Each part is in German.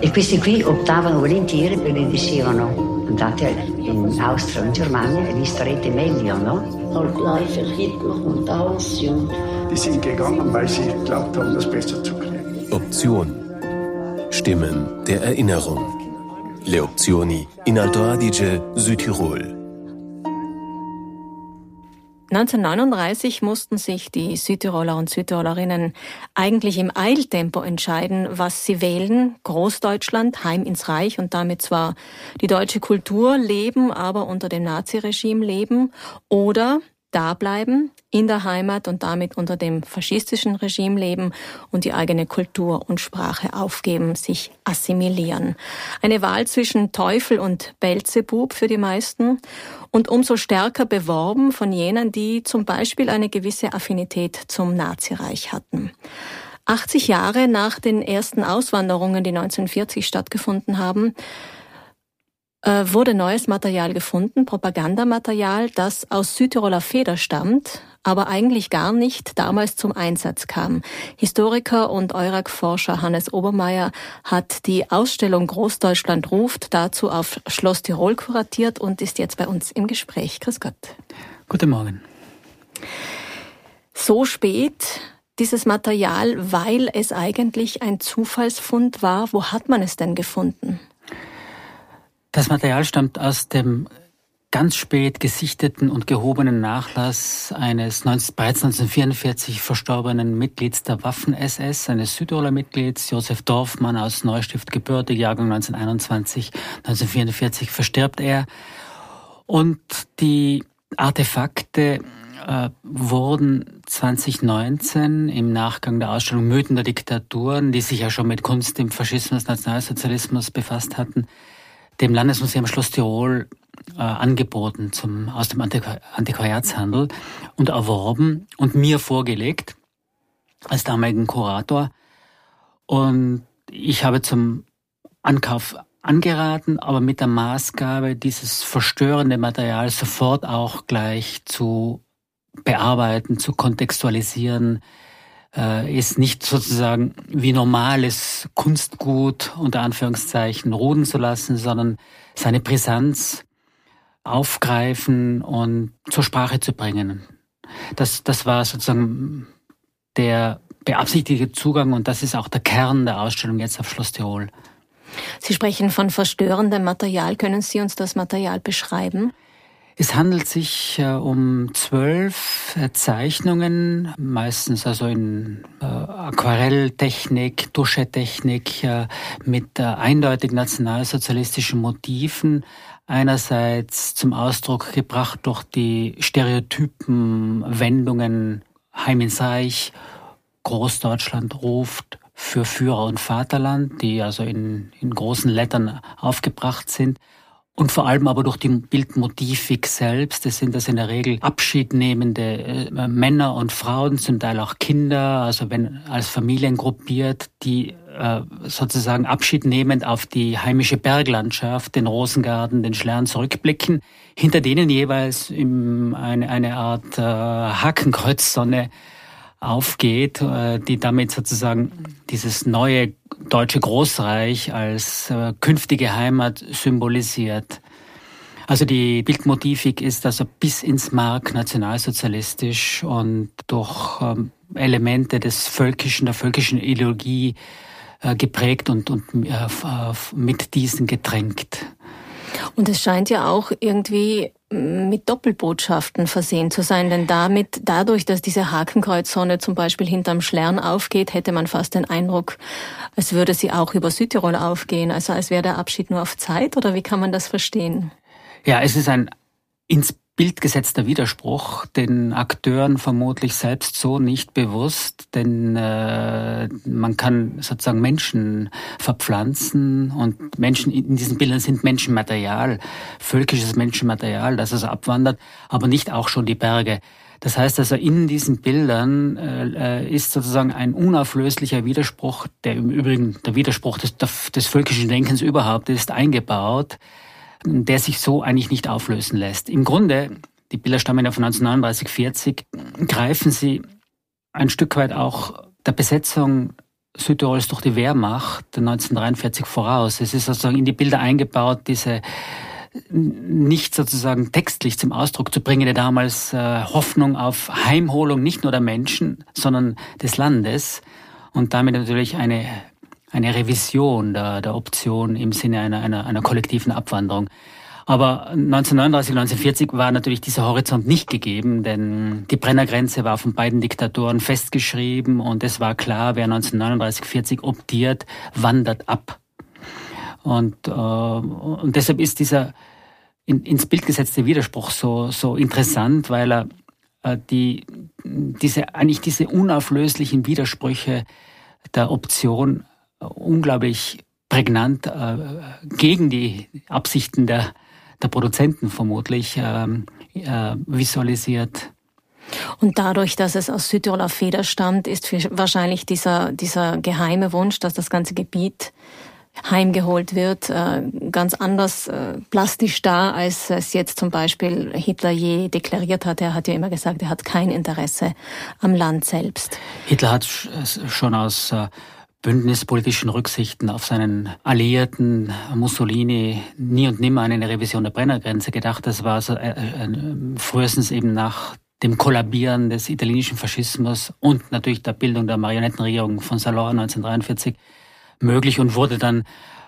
E questi qui optavano volentieri perché dicevano andate in Austria o in Germania e vi starete meglio, no? Die sind gegangen, weil sie geglaubt haben, das besser zu kriegen. Option. Stimmen der Erinnerung. Le opzioni in Alto Adige, Südtirol. 1939 mussten sich die Südtiroler und Südtirolerinnen eigentlich im Eiltempo entscheiden, was sie wählen. Großdeutschland, heim ins Reich und damit zwar die deutsche Kultur leben, aber unter dem Naziregime leben oder da bleiben in der Heimat und damit unter dem faschistischen Regime leben und die eigene Kultur und Sprache aufgeben, sich assimilieren. Eine Wahl zwischen Teufel und Belzebub für die meisten und umso stärker beworben von jenen, die zum Beispiel eine gewisse Affinität zum Nazireich hatten. 80 Jahre nach den ersten Auswanderungen, die 1940 stattgefunden haben, wurde neues Material gefunden, Propagandamaterial, das aus Südtiroler Feder stammt, aber eigentlich gar nicht damals zum Einsatz kam. Historiker und Eurak-Forscher Hannes Obermeier hat die Ausstellung Großdeutschland ruft dazu auf Schloss Tirol kuratiert und ist jetzt bei uns im Gespräch. Grüß Gott. Guten Morgen. So spät dieses Material, weil es eigentlich ein Zufallsfund war. Wo hat man es denn gefunden? Das Material stammt aus dem ganz spät gesichteten und gehobenen Nachlass eines bereits 1944 verstorbenen Mitglieds der Waffen-SS, eines Südtiroler Mitglieds, Josef Dorfmann aus Neustift gebürtig, Jahrgang 1921. 1944 verstirbt er. Und die Artefakte äh, wurden 2019 im Nachgang der Ausstellung Mythen der Diktaturen, die sich ja schon mit Kunst im Faschismus, Nationalsozialismus befasst hatten, dem Landesmuseum Schloss Tirol äh, angeboten zum, aus dem Antiquariatshandel und erworben und mir vorgelegt als damaligen Kurator. Und ich habe zum Ankauf angeraten, aber mit der Maßgabe, dieses verstörende Material sofort auch gleich zu bearbeiten, zu kontextualisieren, äh, ist nicht sozusagen wie normales Kunstgut unter Anführungszeichen ruhen zu lassen, sondern seine Brisanz aufgreifen und zur Sprache zu bringen. Das, das war sozusagen der beabsichtigte Zugang und das ist auch der Kern der Ausstellung jetzt auf Schloss Tirol. Sie sprechen von verstörendem Material. Können Sie uns das Material beschreiben? Es handelt sich äh, um zwölf äh, Zeichnungen, meistens also in äh, Aquarelltechnik, Tuschetechnik, äh, mit eindeutig nationalsozialistischen Motiven. Einerseits zum Ausdruck gebracht durch die Stereotypen, Wendungen Heim ins Reich, Großdeutschland ruft, für Führer und Vaterland, die also in, in großen Lettern aufgebracht sind und vor allem aber durch die Bildmotivik selbst. Das sind das in der Regel abschiednehmende äh, Männer und Frauen, zum Teil auch Kinder, also wenn als Familien gruppiert, die äh, sozusagen abschiednehmend auf die heimische Berglandschaft, den Rosengarten, den Schlern zurückblicken, hinter denen jeweils eine, Art äh, Hakenkreuzsonne aufgeht, die damit sozusagen dieses neue deutsche Großreich als äh, künftige Heimat symbolisiert. Also die Bildmotivik ist also bis ins Mark nationalsozialistisch und durch ähm, Elemente des völkischen, der völkischen Ideologie äh, geprägt und, und mit diesen getränkt. Und es scheint ja auch irgendwie mit Doppelbotschaften versehen zu sein, denn damit, dadurch, dass diese Hakenkreuzsonne zum Beispiel hinterm Schlern aufgeht, hätte man fast den Eindruck, als würde sie auch über Südtirol aufgehen, also als wäre der Abschied nur auf Zeit, oder wie kann man das verstehen? Ja, es ist ein ins Bild gesetzter Widerspruch, den Akteuren vermutlich selbst so nicht bewusst, denn äh, man kann sozusagen Menschen verpflanzen und Menschen in diesen Bildern sind Menschenmaterial, völkisches Menschenmaterial, das also abwandert, aber nicht auch schon die Berge. Das heißt also, in diesen Bildern äh, äh ist sozusagen ein unauflöslicher Widerspruch, der im Übrigen der Widerspruch des, des völkischen Denkens überhaupt ist, eingebaut der sich so eigentlich nicht auflösen lässt. Im Grunde, die Bilder stammen ja von 1939, 40, greifen sie ein Stück weit auch der Besetzung Südtirols durch die Wehrmacht 1943 voraus. Es ist sozusagen in die Bilder eingebaut, diese nicht sozusagen textlich zum Ausdruck zu bringen, der damals äh, Hoffnung auf Heimholung nicht nur der Menschen, sondern des Landes und damit natürlich eine, eine Revision der, der Option im Sinne einer, einer, einer kollektiven Abwanderung. Aber 1939, 1940 war natürlich dieser Horizont nicht gegeben, denn die Brennergrenze war von beiden Diktatoren festgeschrieben und es war klar, wer 1939, 40 optiert, wandert ab. Und, äh, und deshalb ist dieser in, ins Bild gesetzte Widerspruch so, so interessant, weil er äh, die, diese, eigentlich diese unauflöslichen Widersprüche der Option unglaublich prägnant äh, gegen die Absichten der, der Produzenten vermutlich ähm, äh, visualisiert. Und dadurch, dass es aus Südtiroler Feder stammt, ist wahrscheinlich dieser, dieser geheime Wunsch, dass das ganze Gebiet heimgeholt wird, äh, ganz anders äh, plastisch da, als es jetzt zum Beispiel Hitler je deklariert hat. Er hat ja immer gesagt, er hat kein Interesse am Land selbst. Hitler hat schon aus äh, bündnispolitischen Rücksichten auf seinen Alliierten Mussolini nie und nimmer an eine Revision der Brennergrenze gedacht. Das war so, äh, frühestens eben nach dem Kollabieren des italienischen Faschismus und natürlich der Bildung der Marionettenregierung von Salon 1943 möglich und wurde dann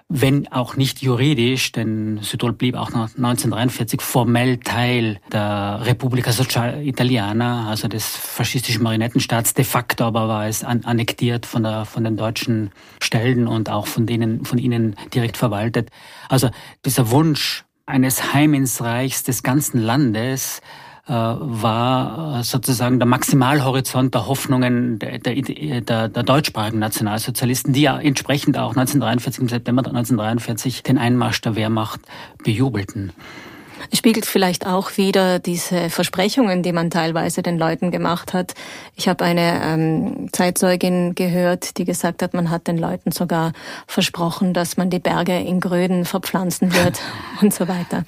wenn auch nicht juridisch, denn Südtirol blieb auch nach 1943 formell Teil der Repubblica Sociale Italiana, also des faschistischen Marionettenstaats. De facto aber war es annektiert von, der, von den deutschen Stellen und auch von denen, von ihnen direkt verwaltet. Also dieser Wunsch eines Heim des ganzen Landes war äh, sozusagen der Maximalhorizont der Hoffnungen der, der, der, der deutschsprachigen Nationalsozialisten, die ja entsprechend auch 1943, im September 1943 den Einmarsch der Wehrmacht bejubelten. Es spiegelt vielleicht auch wieder diese Versprechungen, die man teilweise den Leuten gemacht hat. Ich habe eine ähm, Zeitzeugin gehört, die gesagt hat, man hat den Leuten sogar versprochen, dass man die Berge in Gröden verpflanzen wird und so weiter.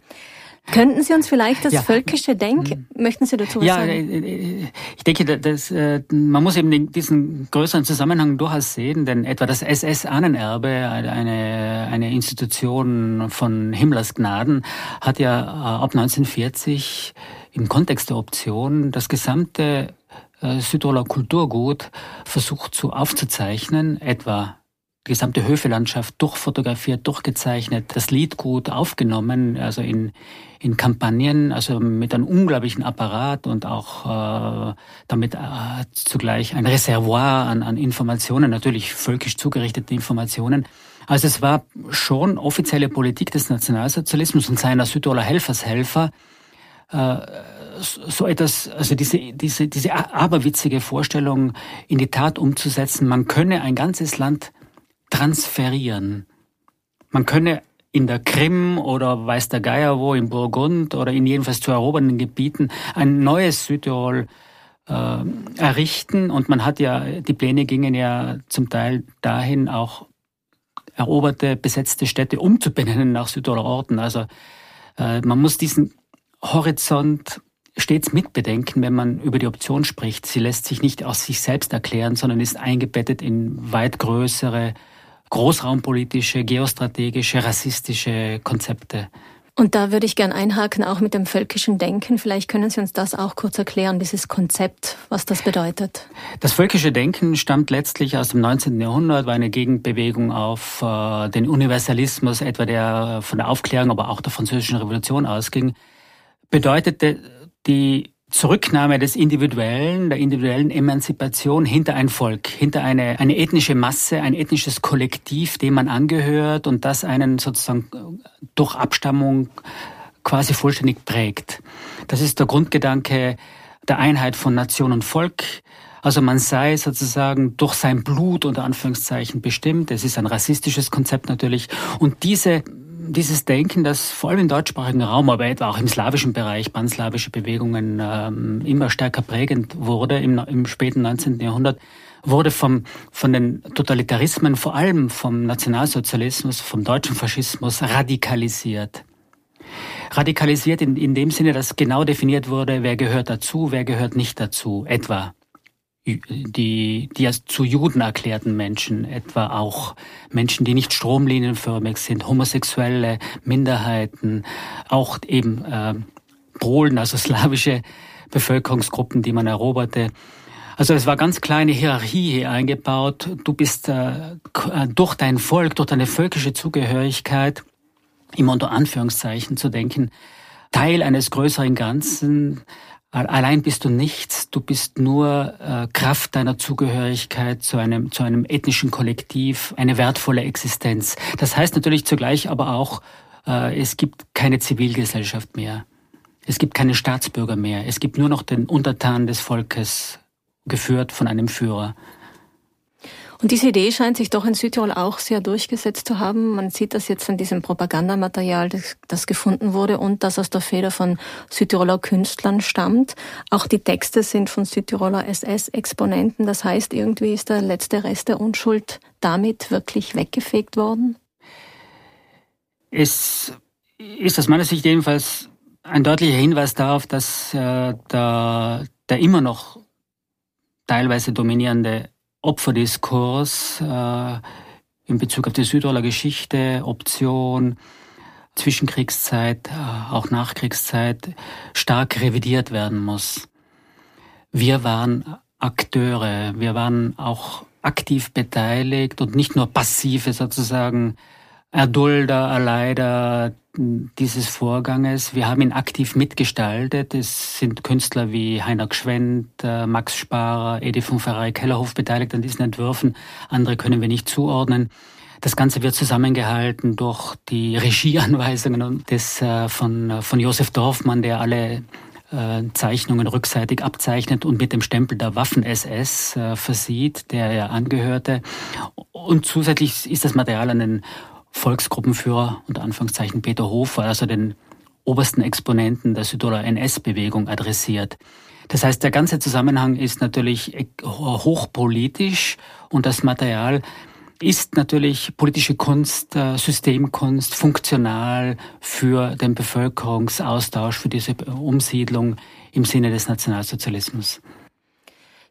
Könnten Sie uns vielleicht das ja. völkische Denken, mhm. möchten Sie dazu was ja, sagen? Ja, äh, äh, ich denke, dass, man muss eben diesen größeren Zusammenhang durchaus sehen, denn etwa das SS-Ahnenerbe, eine, eine Institution von Himmlers Gnaden, hat ja äh, ab 1940 im Kontext der Option das gesamte Südtiroler Kulturgut versucht zu aufzuzeichnen, etwa die gesamte Höfelandschaft durchfotografiert, durchgezeichnet, das Liedgut aufgenommen, also in, in Kampagnen, also mit einem unglaublichen Apparat und auch äh, damit äh, zugleich ein Reservoir an, an Informationen, natürlich völkisch zugerichtete Informationen. Also es war schon offizielle Politik des Nationalsozialismus und seiner Südtiroler Helfershelfer, äh, so etwas, also diese, diese, diese aberwitzige Vorstellung in die Tat umzusetzen, man könne ein ganzes Land transferieren. Man könne in der Krim oder weiß der Geier wo, in Burgund oder in jedenfalls zu erobernden Gebieten ein neues Südtirol äh, errichten. Und man hat ja, die Pläne gingen ja zum Teil dahin, auch eroberte, besetzte Städte umzubenennen nach Südtiroler Orten. Also äh, man muss diesen Horizont stets mitbedenken, wenn man über die Option spricht. Sie lässt sich nicht aus sich selbst erklären, sondern ist eingebettet in weit größere großraumpolitische, geostrategische, rassistische Konzepte. Und da würde ich gern einhaken, auch mit dem völkischen Denken. Vielleicht können Sie uns das auch kurz erklären, dieses Konzept, was das bedeutet. Das völkische Denken stammt letztlich aus dem 19. Jahrhundert, war eine Gegenbewegung auf äh, den Universalismus, etwa der von der Aufklärung, aber auch der französischen Revolution ausging, bedeutete die Zurücknahme des Individuellen, der individuellen Emanzipation hinter ein Volk, hinter eine, eine ethnische Masse, ein ethnisches Kollektiv, dem man angehört und das einen sozusagen durch Abstammung quasi vollständig prägt. Das ist der Grundgedanke der Einheit von Nation und Volk. Also man sei sozusagen durch sein Blut unter Anführungszeichen bestimmt. Es ist ein rassistisches Konzept natürlich. Und diese dieses Denken, das vor allem im deutschsprachigen Raum, aber etwa auch im slawischen Bereich, panslawische Bewegungen ähm, immer stärker prägend wurde im, im späten 19. Jahrhundert, wurde vom, von den Totalitarismen, vor allem vom Nationalsozialismus, vom deutschen Faschismus radikalisiert. Radikalisiert in, in dem Sinne, dass genau definiert wurde, wer gehört dazu, wer gehört nicht dazu, etwa die, die als zu Juden erklärten Menschen, etwa auch Menschen, die nicht stromlinienförmig sind, homosexuelle Minderheiten, auch eben äh, Polen, also slawische Bevölkerungsgruppen, die man eroberte. Also es war ganz kleine Hierarchie hier eingebaut. Du bist äh, durch dein Volk, durch deine völkische Zugehörigkeit, immer unter Anführungszeichen zu denken, Teil eines größeren Ganzen. Allein bist du nichts, du bist nur äh, Kraft deiner Zugehörigkeit zu einem, zu einem ethnischen Kollektiv, eine wertvolle Existenz. Das heißt natürlich zugleich aber auch, äh, es gibt keine Zivilgesellschaft mehr. Es gibt keine Staatsbürger mehr. Es gibt nur noch den Untertan des Volkes, geführt von einem Führer. Und diese Idee scheint sich doch in Südtirol auch sehr durchgesetzt zu haben. Man sieht das jetzt an diesem Propagandamaterial, das, das, gefunden wurde und das aus der Feder von Südtiroler Künstlern stammt. Auch die Texte sind von Südtiroler SS-Exponenten. Das heißt, irgendwie ist der letzte Rest der Unschuld damit wirklich weggefegt worden? Es ist aus meiner Sicht jedenfalls ein deutlicher Hinweis darauf, dass äh, der, der immer noch teilweise dominierende Opferdiskurs äh, in Bezug auf die Südtiroler Geschichte, Option, Zwischenkriegszeit, äh, auch Nachkriegszeit stark revidiert werden muss. Wir waren Akteure, wir waren auch aktiv beteiligt und nicht nur passive sozusagen Erdulder, Erleider dieses Vorganges. Wir haben ihn aktiv mitgestaltet. Es sind Künstler wie Heiner Gschwendt, äh, Max Sparer, Edi von Ferrari Kellerhof beteiligt an diesen Entwürfen. Andere können wir nicht zuordnen. Das Ganze wird zusammengehalten durch die Regieanweisungen des, äh, von, äh, von Josef Dorfmann, der alle Zeichnungen rückseitig abzeichnet und mit dem Stempel der Waffen-SS äh, versieht, der er angehörte. Und zusätzlich ist das Material an den Volksgruppenführer, unter Anführungszeichen Peter Hofer, also den obersten Exponenten der Südtiroler NS-Bewegung adressiert. Das heißt, der ganze Zusammenhang ist natürlich hochpolitisch und das Material ist natürlich politische Kunst, äh, Systemkunst, funktional für den Bevölkerungsaustausch, für diese Umsiedlung im Sinne des Nationalsozialismus.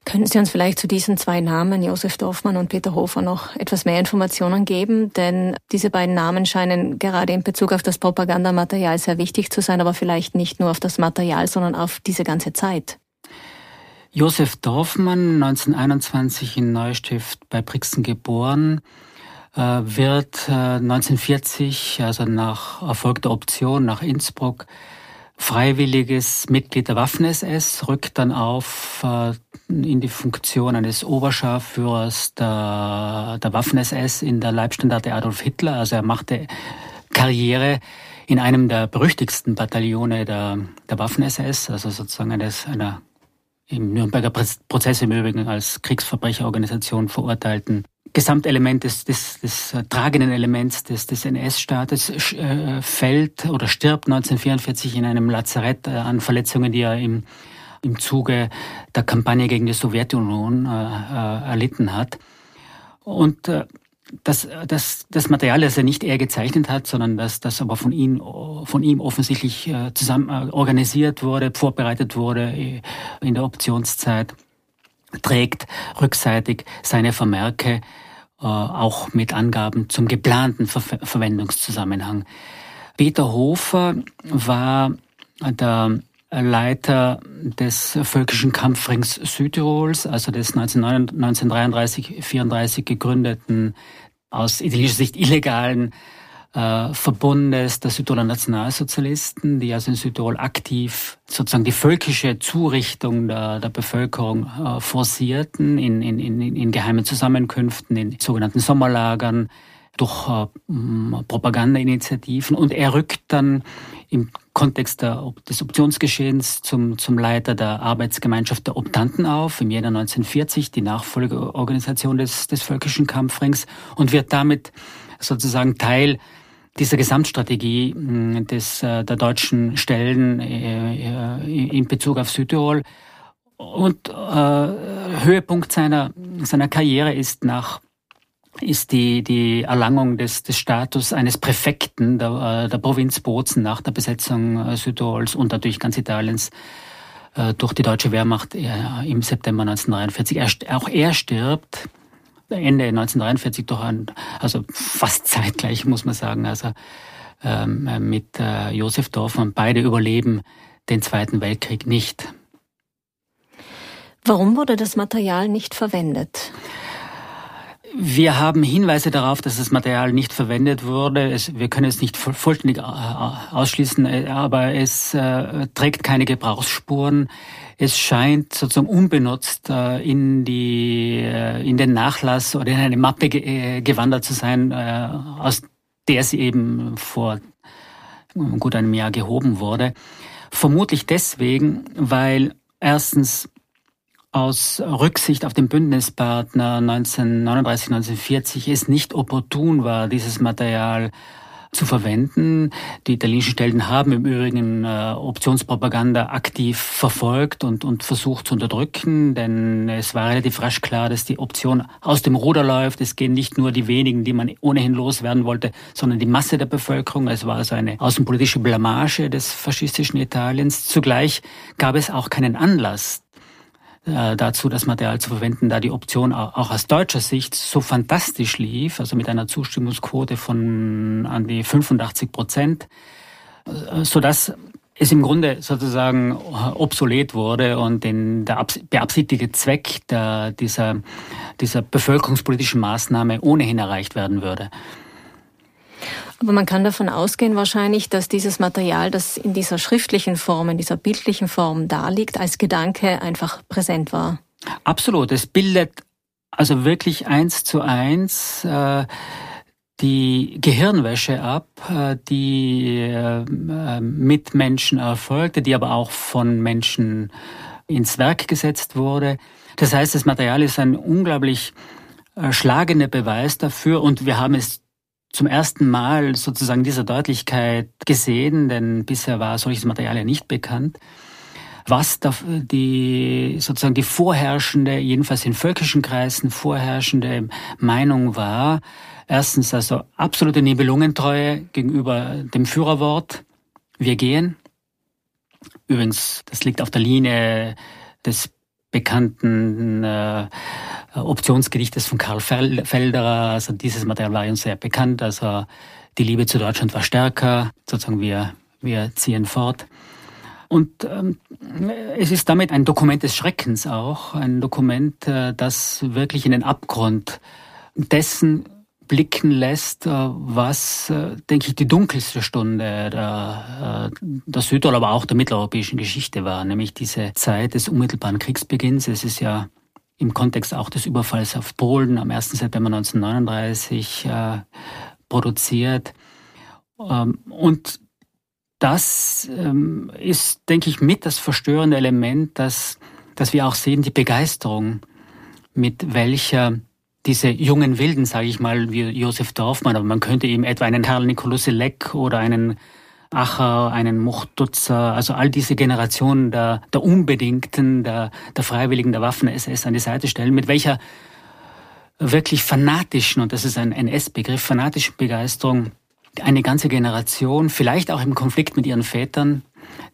Können Sie uns vielleicht zu diesen zwei Namen, Josef Dorfmann und Peter Hofer, noch etwas mehr Informationen geben? Denn diese beiden Namen scheinen gerade in Bezug auf das Propagandamaterial sehr wichtig zu sein, aber vielleicht nicht nur auf das Material, sondern auf diese ganze Zeit. Josef Dorfmann, 1921 in Neustift bei Brixen geboren, äh, wird 1940, äh, also nach erfolgter Option nach Innsbruck, freiwilliges Mitglied der Waffen-SS, rückt dann auf äh, in die Funktion eines Oberscharführers der, der Waffen-SS in der Leibstandarte Adolf Hitler. Also er machte Karriere in einem der berüchtigsten Bataillone der, der Waffen-SS, also sozusagen eines, einer im Nürnberger Prozess im Übrigen als Kriegsverbrecherorganisation verurteilten Gesamtelement des, des, des äh, tragenden Elements des, des NS-Staates äh, fällt oder stirbt 1944 in einem Lazarett äh, an Verletzungen, die er im, im Zuge der Kampagne gegen die Sowjetunion äh, äh, erlitten hat. Und äh, das, das, das Material, das er nicht er gezeichnet hat, sondern das, das aber von ihm, von ihm offensichtlich zusammen organisiert wurde, vorbereitet wurde in der Optionszeit, trägt rückseitig seine Vermerke, äh, auch mit Angaben zum geplanten Ver Verwendungszusammenhang. Peter Hofer war der Leiter des Völkischen Kampfrings Südtirols, also des 1933-34 gegründeten, aus italienischer Sicht illegalen äh, Verbundes der Südtiroler Nationalsozialisten, die also in Südtirol aktiv sozusagen die völkische Zurichtung der, der Bevölkerung äh, forcierten in, in, in, in geheimen Zusammenkünften, in sogenannten Sommerlagern, durch äh, Propagandainitiativen. Und er rückt dann im Kontext der, des Optionsgeschehens zum, zum Leiter der Arbeitsgemeinschaft der Optanten auf, im Jänner 1940, die Nachfolgeorganisation des, des Völkischen Kampfrings, und wird damit sozusagen Teil dieser Gesamtstrategie des, äh, der deutschen Stellen äh, äh, in Bezug auf Südtirol. Und äh, Höhepunkt seiner, seiner Karriere ist nach ist die, die Erlangung des, des Status eines Präfekten der, der Provinz Bozen nach der Besetzung Südtirols und natürlich ganz Italiens durch die deutsche Wehrmacht im September 1943. Er, auch er stirbt Ende 1943 durch ein, also fast zeitgleich muss man sagen, also ähm, mit äh, Josef Dorfmann. Beide überleben den Zweiten Weltkrieg nicht. Warum wurde das Material nicht verwendet? Wir haben Hinweise darauf, dass das Material nicht verwendet wurde. Es, wir können es nicht vollständig äh, ausschließen, äh, aber es äh, trägt keine Gebrauchsspuren. Es scheint sozusagen unbenutzt äh, in die äh, in den Nachlass oder in eine Mappe ge äh, gewandert zu sein, aus der sie eben vor gut einem Jahr gehoben wurde. Vermutlich deswegen, weil erstens aus Rücksicht auf den Bündnispartner 1939, 1940 es nicht opportun war, dieses Material zu verwenden. Die italienischen Stellen haben im Übrigen äh, Optionspropaganda aktiv verfolgt und, und versucht zu unterdrücken, denn es war relativ rasch klar, dass die Option aus dem Ruder läuft. Es gehen nicht nur die wenigen, die man ohnehin loswerden wollte, sondern die Masse der Bevölkerung. Es war also eine außenpolitische Blamage des faschistischen Italiens. Zugleich gab es auch keinen Anlass, dazu, das Material zu verwenden, da die Option auch aus deutscher Sicht so fantastisch lief, also mit einer Zustimmungsquote von an die 85 Prozent, äh, so dass es im Grunde sozusagen obsolet wurde und den, der beabsichtigte Zweck der, dieser, dieser bevölkerungspolitischen Maßnahme ohnehin erreicht werden würde. Aber man kann davon ausgehen wahrscheinlich, dass dieses Material, das in dieser schriftlichen Form, in dieser bildlichen Form da liegt, als Gedanke einfach präsent war. Absolut. Es bildet also wirklich eins zu eins äh, die Gehirnwäsche ab, äh, die äh, mit Menschen erfolgte, die aber auch von Menschen ins Werk gesetzt wurde. Das heißt, das Material ist ein unglaublich äh, schlagender Beweis dafür und wir haben es zum ersten Mal sozusagen dieser Deutlichkeit gesehen, denn bisher war solches Material ja nicht bekannt, was die sozusagen die vorherrschende, jedenfalls in völkischen Kreisen vorherrschende Meinung war. Erstens also absolute Nibelungentreue gegenüber dem Führerwort. Wir gehen. Übrigens, das liegt auf der Linie des bekannten äh, Optionsgedichtes von Karl Felderer. Also dieses Material war uns sehr bekannt. Also die Liebe zu Deutschland war stärker. Sozusagen wir, wir ziehen fort. Und ähm, es ist damit ein Dokument des Schreckens auch, ein Dokument, äh, das wirklich in den Abgrund dessen blicken lässt, äh, was, äh, denke ich, die dunkelste Stunde der, äh, der Süd- aber auch der mitteleuropäischen Geschichte war, nämlich diese Zeit des unmittelbaren Kriegsbeginns. Es ist ja im Kontext auch des Überfalls auf Polen am 1. September 1939 äh, produziert. Ähm, und das ähm, ist, denke ich, mit das verstörende Element, dass, dass wir auch sehen, die Begeisterung, mit welcher diese jungen Wilden, sage ich mal, wie Josef Dorfmann, aber man könnte eben etwa einen Karl Nikolaus Leck oder einen Acher, einen Muchtutzer, also all diese Generationen der, der Unbedingten, der, der Freiwilligen, der Waffen-SS an die Seite stellen, mit welcher wirklich fanatischen, und das ist ein NS-Begriff, fanatischen Begeisterung eine ganze Generation, vielleicht auch im Konflikt mit ihren Vätern,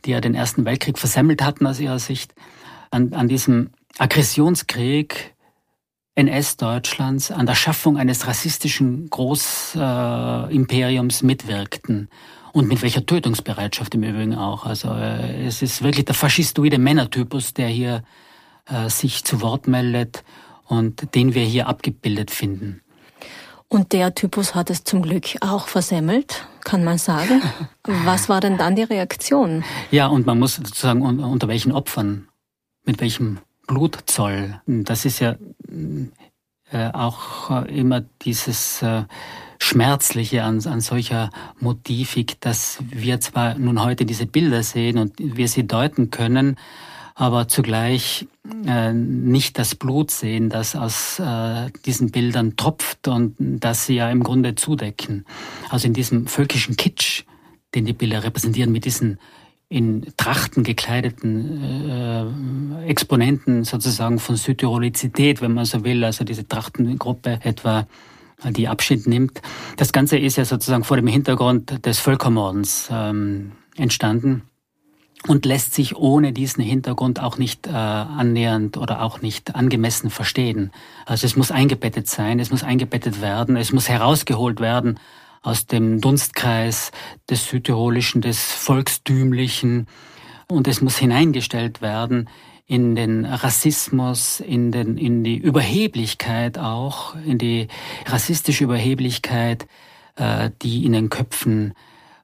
die ja den Ersten Weltkrieg versemmelt hatten aus ihrer Sicht, an, an diesem Aggressionskrieg NS-Deutschlands, an der Schaffung eines rassistischen Großimperiums äh, mitwirkten und mit welcher Tötungsbereitschaft im Übrigen auch. Also äh, es ist wirklich der faschistoide Männertypus, der hier äh, sich zu Wort meldet und den wir hier abgebildet finden. Und der Typus hat es zum Glück auch versemmelt, kann man sagen. Was war denn dann die Reaktion? Ja, und man muss sozusagen unter welchen Opfern, mit welchem Blutzoll. Das ist ja äh, auch äh, immer dieses äh, Schmerzliche an, an solcher Motivik, dass wir zwar nun heute diese Bilder sehen und wir sie deuten können, aber zugleich nicht das Blut sehen, das aus diesen Bildern tropft und das sie ja im Grunde zudecken. Also in diesem völkischen Kitsch, den die Bilder repräsentieren, mit diesen in Trachten gekleideten äh, Exponenten sozusagen von Südtirolizität, wenn man so will, also diese Trachtengruppe etwa die Abschied nimmt. Das Ganze ist ja sozusagen vor dem Hintergrund des Völkermordens ähm, entstanden. und lässt sich ohne diesen Hintergrund auch nicht äh, annähernd oder auch nicht angemessen verstehen. Also es muss eingebettet sein, es muss eingebettet werden, es muss herausgeholt werden aus dem Dunstkreis des Südtirolischen, des Volkstümlichen und es muss hineingestellt werden in den Rassismus, in, den, in die Überheblichkeit auch, in die rassistische Überheblichkeit, äh, die in den Köpfen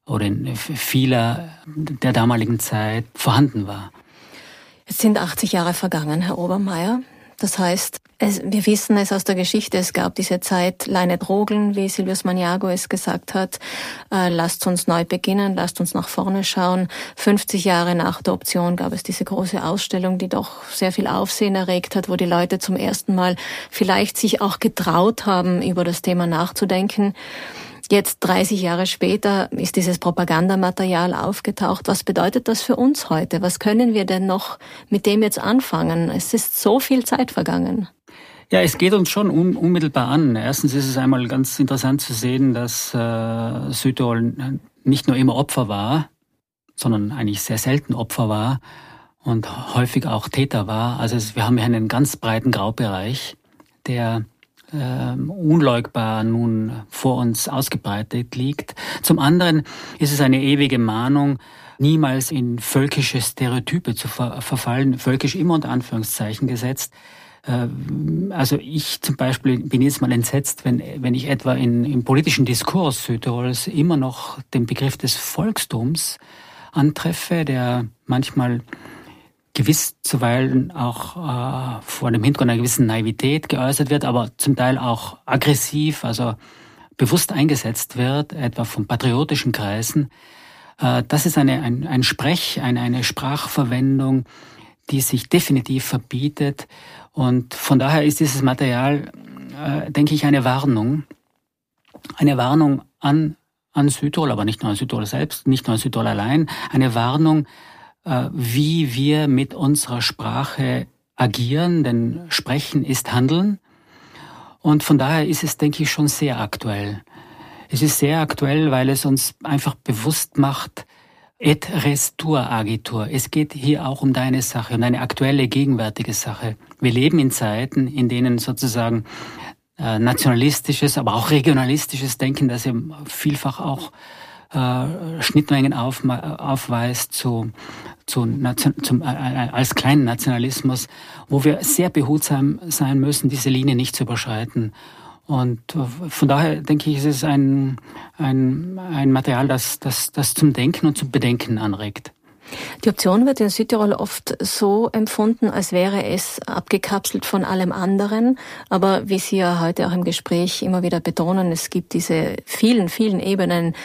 oder in vieler der damaligen Zeit vorhanden war. Jetzt sind 80 Jahre vergangen, Herr Obermeier. Das heißt, es, wir wissen es aus der Geschichte, es gab diese Zeit Leine Drogeln, wie Silvius Maniago es gesagt hat. Äh, lasst uns neu beginnen, lasst uns nach vorne schauen. 50 Jahre nach der Option gab es diese große Ausstellung, die doch sehr viel Aufsehen erregt hat, wo die Leute zum ersten Mal vielleicht sich auch getraut haben, über das Thema nachzudenken. Jetzt 30 Jahre später ist dieses Propagandamaterial aufgetaucht. Was bedeutet das für uns heute? Was können wir denn noch mit dem jetzt anfangen? Es ist so viel Zeit vergangen. Ja, es geht uns schon un unmittelbar an. Erstens ist es einmal ganz interessant zu sehen, dass äh, Südtirol nicht nur immer Opfer war, sondern eigentlich sehr selten Opfer war und häufig auch Täter war. Also wir haben hier einen ganz breiten Graubereich, der äh, unleugbar nun vor uns ausgebreitet liegt. Zum anderen ist es eine ewige Mahnung, niemals in völkische Stereotype zu ver verfallen, völkisch immer unter Anführungszeichen gesetzt. Äh, also ich zum Beispiel bin jetzt mal entsetzt, wenn, wenn ich etwa in, im politischen Diskurs Südtirols immer noch den Begriff des Volkstums antreffe, der manchmal gewiss zuweilen auch äh, vor dem Hintergrund einer gewissen Naivität geäußert wird, aber zum Teil auch aggressiv, also bewusst eingesetzt wird, etwa von patriotischen Kreisen. Äh, das ist eine, ein, ein Sprech, eine, eine Sprachverwendung, die sich definitiv verbietet. Und von daher ist dieses Material, äh, denke ich, eine Warnung. Eine Warnung an, an Südtirol, aber nicht nur an Südtirol selbst, nicht nur an Südtirol allein. Eine Warnung, wie wir mit unserer Sprache agieren, denn Sprechen ist Handeln. Und von daher ist es, denke ich, schon sehr aktuell. Es ist sehr aktuell, weil es uns einfach bewusst macht, et restur agitur. Es geht hier auch um deine Sache, um eine aktuelle, gegenwärtige Sache. Wir leben in Zeiten, in denen sozusagen äh, nationalistisches, aber auch regionalistisches Denken, das ja vielfach auch äh, Schnittmengen auf, aufweist zu, zu zum, äh, äh, als kleinen Nationalismus, wo wir sehr behutsam sein müssen, diese Linie nicht zu überschreiten. Und von daher denke ich, ist es ein, ein, ein Material, das, das, das zum Denken und zum Bedenken anregt. Die Option wird in Südtirol oft so empfunden, als wäre es abgekapselt von allem anderen. Aber wie Sie ja heute auch im Gespräch immer wieder betonen, es gibt diese vielen, vielen Ebenen,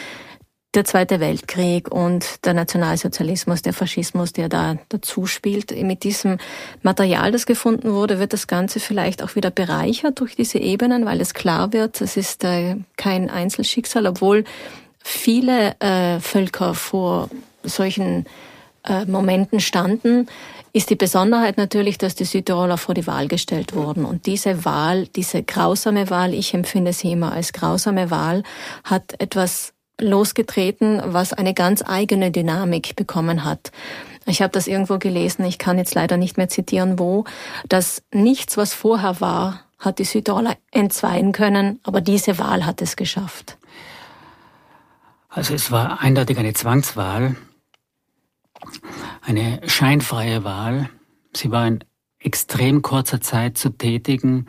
der Zweite Weltkrieg und der Nationalsozialismus, der Faschismus, der da dazu spielt. Mit diesem Material, das gefunden wurde, wird das Ganze vielleicht auch wieder bereichert durch diese Ebenen, weil es klar wird, es ist äh, kein Einzelschicksal, obwohl viele äh, Völker vor solchen äh, Momenten standen, ist die Besonderheit natürlich, dass die Südtiroler vor die Wahl gestellt wurden. Und diese Wahl, diese grausame Wahl, ich empfinde sie immer als grausame Wahl, hat etwas losgetreten, was eine ganz eigene Dynamik bekommen hat. Ich habe das irgendwo gelesen, ich kann jetzt leider nicht mehr zitieren, wo, dass nichts, was vorher war, hat die Südtiroler entzweien können, aber diese Wahl hat es geschafft. Also es war eindeutig eine Zwangswahl, eine scheinfreie Wahl. Sie war in extrem kurzer Zeit zu tätigen.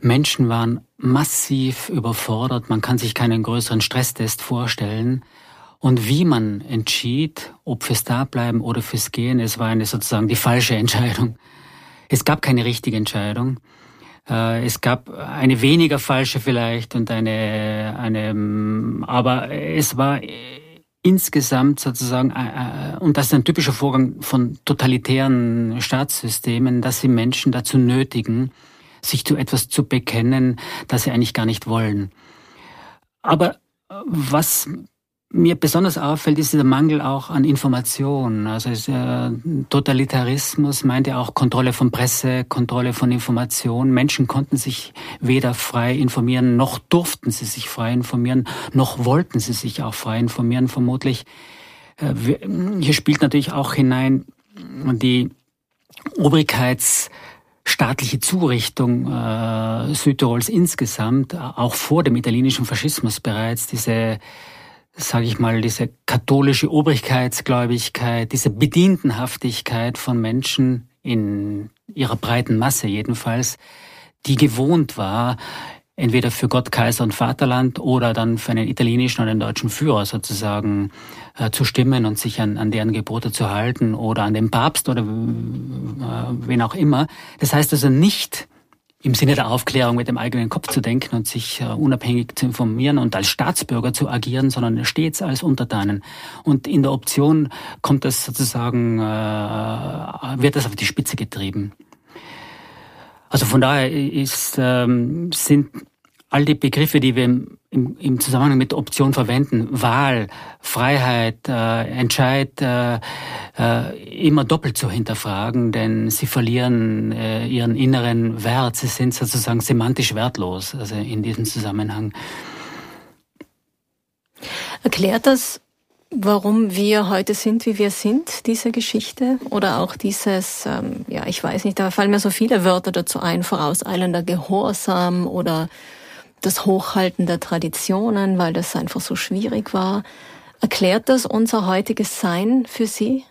Menschen waren massiv überfordert. Man kann sich keinen größeren Stresstest vorstellen. Und wie man entschied, ob fürs Dableiben oder fürs Gehen, es war eine sozusagen die falsche Entscheidung. Es gab keine richtige Entscheidung. Äh, es gab eine weniger falsche vielleicht und eine, eine, aber es war insgesamt sozusagen, äh, äh, und das ist ein typischer Vorgang von totalitären Staatssystemen, dass sie Menschen dazu nötigen, sich zu etwas zu bekennen, das sie eigentlich gar nicht wollen. Aber äh, was mir besonders auffällt, ist der Mangel auch an Informationen. Also äh, Totalitarismus meint ja auch Kontrolle von Presse, Kontrolle von Informationen. Menschen konnten sich weder frei informieren, noch durften sie sich frei informieren, noch wollten sie sich auch frei informieren, vermutlich äh, hier spielt natürlich auch hinein die obrigkeitsstaatliche Zurichtung äh, Südtirols insgesamt, auch vor dem italienischen Faschismus bereits, diese sage ich mal, diese katholische Obrigkeitsgläubigkeit, diese Bedientenhaftigkeit von Menschen in ihrer breiten Masse jedenfalls, die gewohnt war, entweder für Gott, Kaiser und Vaterland oder dann für einen italienischen oder einen deutschen Führer sozusagen äh, zu stimmen und sich an, an deren Gebote zu halten oder an den Papst oder äh, wen auch immer. Das heißt also nicht im Sinne der Aufklärung mit dem eigenen Kopf zu denken und sich äh, unabhängig zu informieren und als Staatsbürger zu agieren, sondern stets als Untertanen. Und in der Option kommt das sozusagen, äh, wird das auf die Spitze getrieben. Also von daher ist, ähm, sind all die Begriffe, die wir im, im, im Zusammenhang mit Option verwenden, Wahl, Freiheit, äh, Entscheid, äh, äh, immer doppelt zu hinterfragen, denn sie verlieren äh, ihren inneren Wert. Sie sind sozusagen semantisch wertlos, also in diesem Zusammenhang. Erklärt das warum wir heute sind, wie wir sind, diese Geschichte oder auch dieses, ähm, ja, ich weiß nicht, da fallen mir so viele Wörter dazu ein, vorauseilender Gehorsam oder das Hochhalten der Traditionen, weil das einfach so schwierig war. Erklärt das unser heutiges Sein für Sie?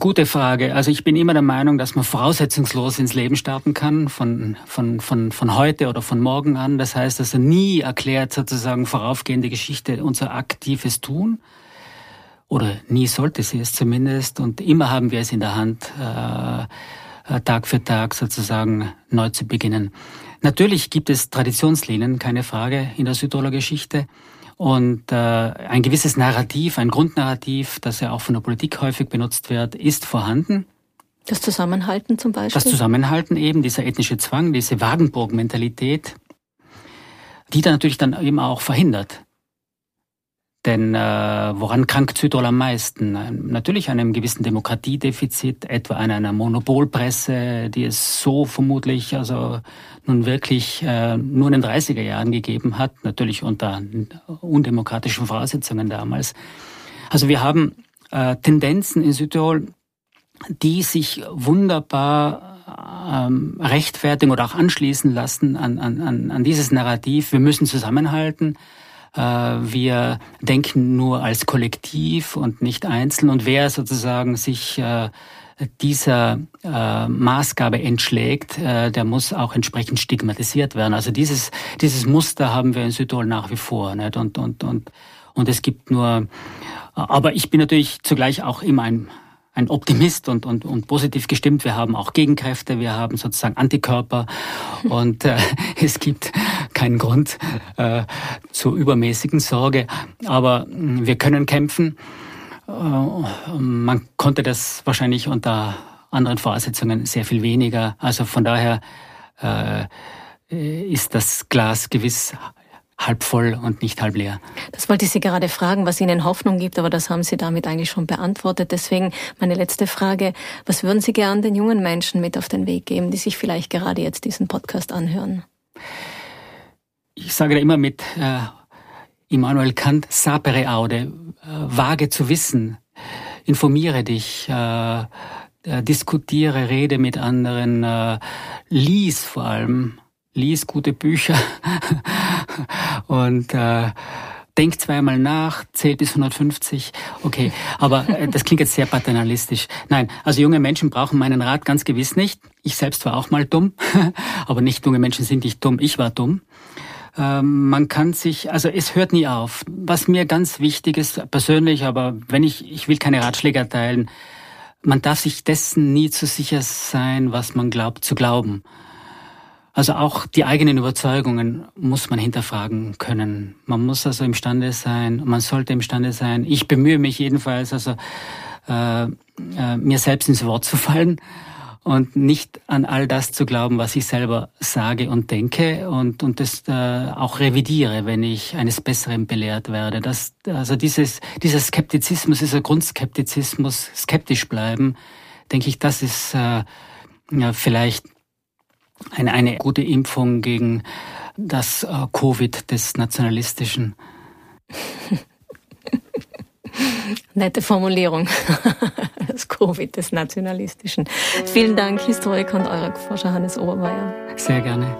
Gute Frage. Also ich bin immer der Meinung, dass man voraussetzungslos ins Leben starten kann, von, von, von, von heute oder von morgen an. Das heißt, dass er nie erklärt sozusagen voraufgehende Geschichte unser aktives Tun. Oder nie sollte sie es zumindest. Und immer haben wir es in der Hand, äh, äh Tag für Tag sozusagen neu zu beginnen. Natürlich gibt es Traditionslinien, keine Frage, in der Südtiroler Geschichte. Und äh, ein gewisses Narrativ, ein Grundnarrativ, das ja auch von der Politik häufig benutzt wird, ist vorhanden. Das Zusammenhalten zum Beispiel? Das Zusammenhalten eben, dieser ethnische Zwang, diese Wagenburg-Mentalität, die dann natürlich dann eben auch verhindert, denn äh, woran krankt Südtirol am meisten? Natürlich an einem gewissen Demokratiedefizit, etwa an einer Monopolpresse, die es so vermutlich also nun wirklich äh, nur in den 30er Jahren gegeben hat, natürlich unter undemokratischen Voraussetzungen damals. Also wir haben äh, Tendenzen in Südtirol, die sich wunderbar ähm, rechtfertigen oder auch anschließen lassen an, an, an dieses Narrativ. Wir müssen zusammenhalten. Äh, wir denken nur als Kollektiv und nicht einzeln. Und wer sozusagen sich äh, dieser äh, Maßgabe entschlägt, äh, der muss auch entsprechend stigmatisiert werden. Also dieses, dieses Muster haben wir in Südtirol nach wie vor. Nicht? Und, und, und, und es gibt nur, aber ich bin natürlich zugleich auch immer ein ein Optimist und, und, und positiv gestimmt. Wir haben auch Gegenkräfte, wir haben sozusagen Antikörper und äh, es gibt keinen Grund äh, zur übermäßigen Sorge. Aber äh, wir können kämpfen. Äh, man konnte das wahrscheinlich unter anderen Voraussetzungen sehr viel weniger. Also von daher äh, ist das Glas gewiss halb voll und nicht halb leer. Das wollte ich Sie gerade fragen, was Ihnen Hoffnung gibt, aber das haben Sie damit eigentlich schon beantwortet. Deswegen meine letzte Frage, was würden Sie gern den jungen Menschen mit auf den Weg geben, die sich vielleicht gerade jetzt diesen Podcast anhören? Ich sage da immer mit äh, Immanuel Kant, sapere aude, äh, wage zu wissen, informiere dich, äh, äh diskutiere, rede mit anderen, äh, lies vor allem, lies gute Bücher und äh, denk zweimal nach, zähl bis 150. Okay, aber äh, das klingt jetzt sehr paternalistisch. Nein, also junge Menschen brauchen meinen Rat ganz gewiss nicht. Ich selbst war auch mal dumm, aber nicht junge Menschen sind nicht dumm, ich war dumm. Ähm, man kann sich, also es hört nie auf. Was mir ganz wichtig ist, persönlich, aber wenn ich, ich will keine Ratschläge erteilen, man darf sich dessen nie zu sicher sein, was man glaubt zu glauben. Also auch die eigenen Überzeugungen muss man hinterfragen können. Man muss also imstande sein, man sollte imstande sein. Ich bemühe mich jedenfalls, also äh, äh, mir selbst ins Wort zu fallen und nicht an all das zu glauben, was ich selber sage und denke und, und das äh, auch revidiere, wenn ich eines Besseren belehrt werde. Das, also dieses, dieser Skeptizismus, dieser Grundskeptizismus, skeptisch bleiben, denke ich, das ist äh, ja, vielleicht eine, eine gute Impfung gegen das äh, Covid des Nationalistischen. Nette Formulierung. Das Covid des Nationalistischen. Vielen Dank, Historiker und Euroforscher Hannes Obermeier. Sehr gerne.